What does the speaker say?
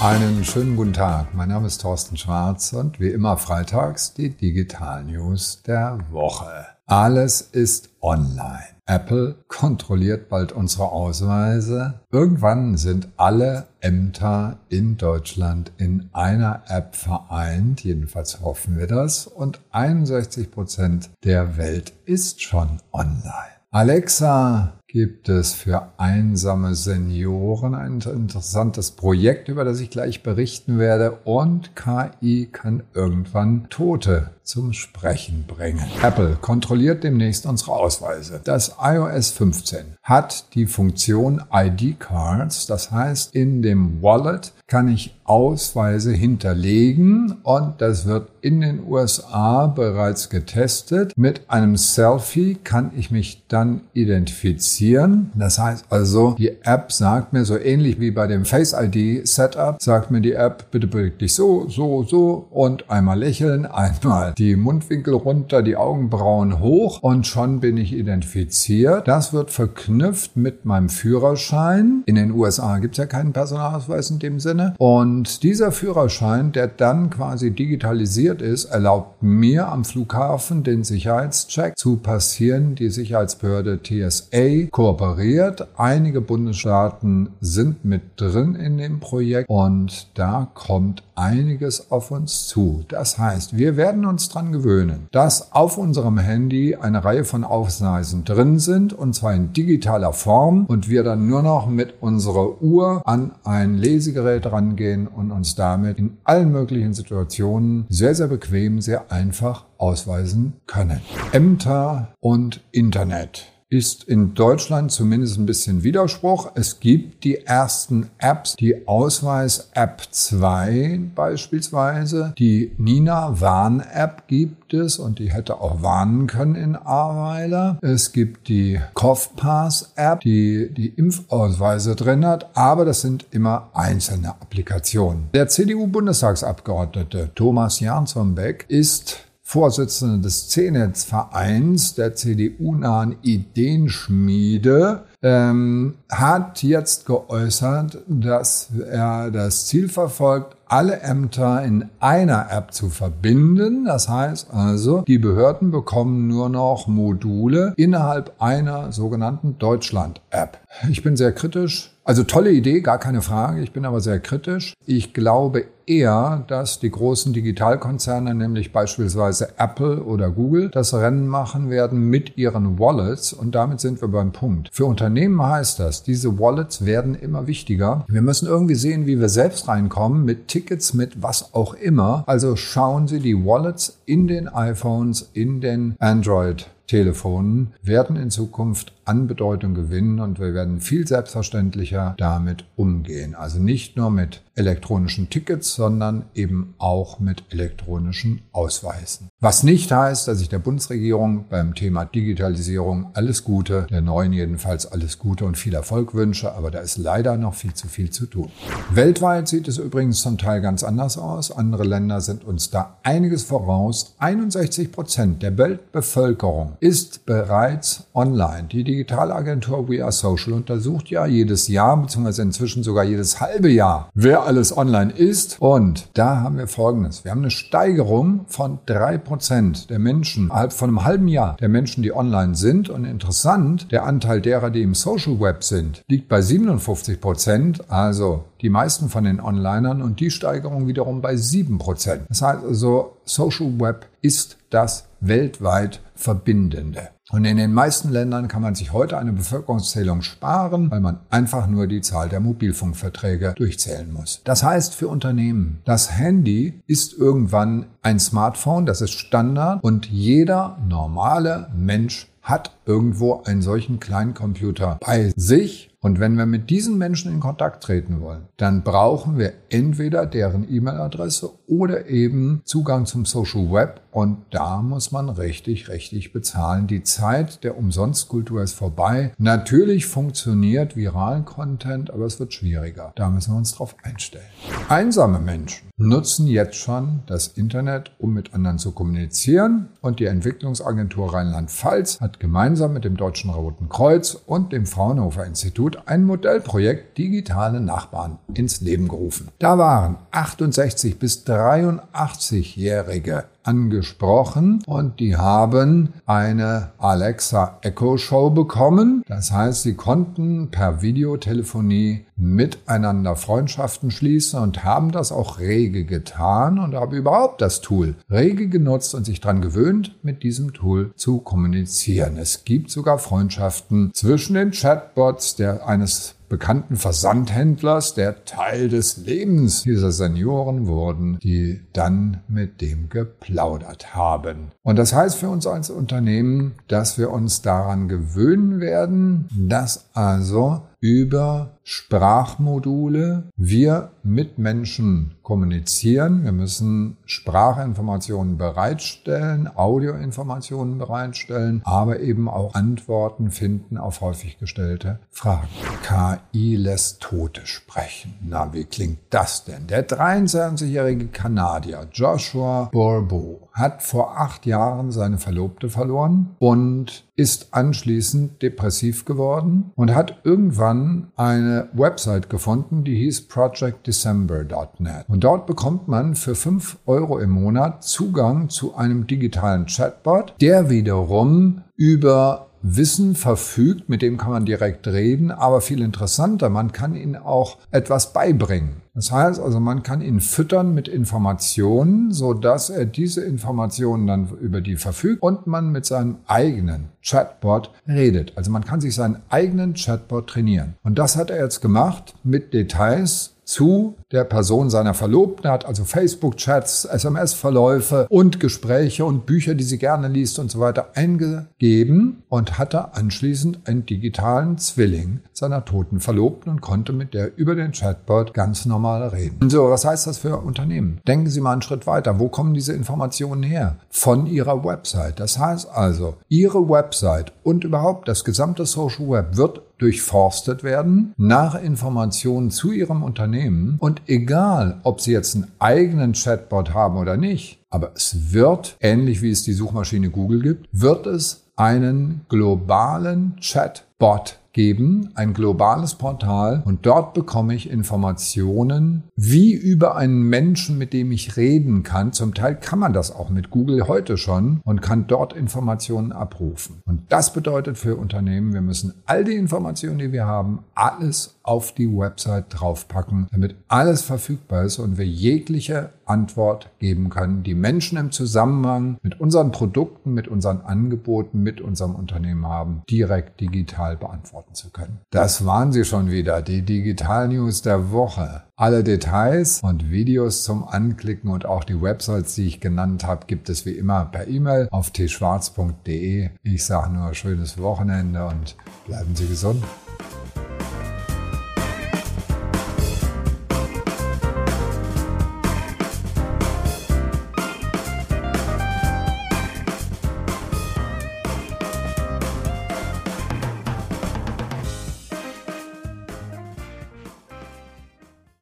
Einen schönen guten Tag. Mein Name ist Thorsten Schwarz und wie immer freitags die Digital News der Woche. Alles ist online. Apple kontrolliert bald unsere Ausweise. Irgendwann sind alle Ämter in Deutschland in einer App vereint. Jedenfalls hoffen wir das. Und 61 Prozent der Welt ist schon online. Alexa gibt es für einsame Senioren ein interessantes Projekt, über das ich gleich berichten werde. Und KI kann irgendwann Tote zum Sprechen bringen. Apple kontrolliert demnächst unsere Ausweise. Das iOS 15 hat die Funktion ID Cards. Das heißt, in dem Wallet kann ich Ausweise hinterlegen und das wird in den USA bereits getestet. Mit einem Selfie kann ich mich dann identifizieren. Das heißt also, die App sagt mir so ähnlich wie bei dem Face ID Setup, sagt mir die App, bitte dich so, so, so und einmal lächeln, einmal die Mundwinkel runter, die Augenbrauen hoch und schon bin ich identifiziert. Das wird verknüpft mit meinem Führerschein. In den USA gibt es ja keinen Personalausweis in dem Sinne. Und dieser Führerschein, der dann quasi digitalisiert ist, erlaubt mir am Flughafen den Sicherheitscheck zu passieren. Die Sicherheitsbehörde TSA kooperiert. Einige Bundesstaaten sind mit drin in dem Projekt und da kommt einiges auf uns zu. Das heißt, wir werden uns daran gewöhnen, dass auf unserem Handy eine Reihe von Ausweisen drin sind und zwar in digitaler Form und wir dann nur noch mit unserer Uhr an ein Lesegerät rangehen und uns damit in allen möglichen Situationen sehr, sehr bequem, sehr einfach ausweisen können. Ämter und Internet ist in Deutschland zumindest ein bisschen Widerspruch. Es gibt die ersten Apps, die Ausweis App 2 beispielsweise, die Nina Warn App gibt es und die hätte auch warnen können in Ahrweiler. Es gibt die Kopfpass App, die die Impfausweise drin hat, aber das sind immer einzelne Applikationen. Der CDU-Bundestagsabgeordnete Thomas Jansson-Beck ist Vorsitzende des C-Netz-Vereins der CDU-nahen Ideenschmiede, ähm, hat jetzt geäußert, dass er das Ziel verfolgt, alle Ämter in einer App zu verbinden. Das heißt also, die Behörden bekommen nur noch Module innerhalb einer sogenannten Deutschland-App. Ich bin sehr kritisch also tolle Idee, gar keine Frage. Ich bin aber sehr kritisch. Ich glaube eher, dass die großen Digitalkonzerne, nämlich beispielsweise Apple oder Google, das Rennen machen werden mit ihren Wallets. Und damit sind wir beim Punkt. Für Unternehmen heißt das, diese Wallets werden immer wichtiger. Wir müssen irgendwie sehen, wie wir selbst reinkommen mit Tickets, mit was auch immer. Also schauen Sie die Wallets in den iPhones, in den Android Telefonen werden in Zukunft an Bedeutung gewinnen und wir werden viel selbstverständlicher damit umgehen. Also nicht nur mit elektronischen Tickets, sondern eben auch mit elektronischen Ausweisen. Was nicht heißt, dass ich der Bundesregierung beim Thema Digitalisierung alles Gute, der neuen jedenfalls alles Gute und viel Erfolg wünsche, aber da ist leider noch viel zu viel zu tun. Weltweit sieht es übrigens zum Teil ganz anders aus. Andere Länder sind uns da einiges voraus. 61 Prozent der Weltbevölkerung ist bereits online. Die Digitalagentur We Are Social untersucht ja jedes Jahr, beziehungsweise inzwischen sogar jedes halbe Jahr, wer alles online ist. Und da haben wir Folgendes. Wir haben eine Steigerung von drei Prozent der Menschen, von einem halben Jahr der Menschen, die online sind. Und interessant, der Anteil derer, die im Social Web sind, liegt bei 57 Prozent. Also die meisten von den Onlinern und die Steigerung wiederum bei 7 Prozent. Das heißt also, Social Web ist das weltweit Verbindende. Und in den meisten Ländern kann man sich heute eine Bevölkerungszählung sparen, weil man einfach nur die Zahl der Mobilfunkverträge durchzählen muss. Das heißt für Unternehmen, das Handy ist irgendwann ein Smartphone, das ist Standard und jeder normale Mensch hat irgendwo einen solchen kleinen Computer bei sich und wenn wir mit diesen Menschen in Kontakt treten wollen, dann brauchen wir entweder deren E-Mail-Adresse oder eben Zugang zum Social Web. Und da muss man richtig, richtig bezahlen. Die Zeit der Umsonstkultur ist vorbei. Natürlich funktioniert viralen Content, aber es wird schwieriger. Da müssen wir uns drauf einstellen. Einsame Menschen nutzen jetzt schon das Internet, um mit anderen zu kommunizieren. Und die Entwicklungsagentur Rheinland-Pfalz hat gemeinsam mit dem Deutschen Roten Kreuz und dem Fraunhofer Institut Institut ein Modellprojekt Digitale Nachbarn ins Leben gerufen. Da waren 68 bis 83-Jährige angesprochen und die haben eine Alexa Echo Show bekommen. Das heißt, sie konnten per Videotelefonie miteinander Freundschaften schließen und haben das auch rege getan und haben überhaupt das Tool rege genutzt und sich daran gewöhnt, mit diesem Tool zu kommunizieren. Es gibt sogar Freundschaften zwischen den Chatbots der eines bekannten Versandhändlers, der Teil des Lebens dieser Senioren wurden, die dann mit dem geplaudert haben. Und das heißt für uns als Unternehmen, dass wir uns daran gewöhnen werden, dass also über Sprachmodule wir mit Menschen kommunizieren. Wir müssen Sprachinformationen bereitstellen, Audioinformationen bereitstellen, aber eben auch Antworten finden auf häufig gestellte Fragen. KI lässt Tote sprechen. Na, wie klingt das denn? Der 23-jährige Kanadier Joshua Bourbeau hat vor acht Jahren seine Verlobte verloren und ist anschließend depressiv geworden und hat irgendwann eine Website gefunden, die hieß projectdecember.net. Und dort bekommt man für fünf Euro im Monat Zugang zu einem digitalen Chatbot, der wiederum über Wissen verfügt, mit dem kann man direkt reden, aber viel interessanter, man kann ihnen auch etwas beibringen. Das heißt also, man kann ihn füttern mit Informationen, so dass er diese Informationen dann über die verfügt und man mit seinem eigenen Chatbot redet. Also man kann sich seinen eigenen Chatbot trainieren. Und das hat er jetzt gemacht mit Details zu der Person seiner Verlobten, hat also Facebook-Chats, SMS-Verläufe und Gespräche und Bücher, die sie gerne liest und so weiter eingegeben und hatte anschließend einen digitalen Zwilling seiner toten Verlobten und konnte mit der über den Chatbot ganz normal reden. So, was heißt das für Unternehmen? Denken Sie mal einen Schritt weiter. Wo kommen diese Informationen her? Von Ihrer Website. Das heißt also, Ihre Website und überhaupt das gesamte Social Web wird durchforstet werden nach Informationen zu Ihrem Unternehmen. Und egal, ob Sie jetzt einen eigenen Chatbot haben oder nicht, aber es wird, ähnlich wie es die Suchmaschine Google gibt, wird es einen globalen Chatbot geben, ein globales Portal und dort bekomme ich Informationen wie über einen Menschen, mit dem ich reden kann. Zum Teil kann man das auch mit Google heute schon und kann dort Informationen abrufen. Und das bedeutet für Unternehmen, wir müssen all die Informationen, die wir haben, alles auf die Website draufpacken, damit alles verfügbar ist und wir jegliche Antwort geben können, die Menschen im Zusammenhang mit unseren Produkten, mit unseren Angeboten, mit unserem Unternehmen haben, direkt digital beantworten zu können. Das waren sie schon wieder, die Digital News der Woche. Alle Details und Videos zum Anklicken und auch die Websites, die ich genannt habe, gibt es wie immer per E-Mail auf tschwarz.de. Ich sage nur schönes Wochenende und bleiben Sie gesund.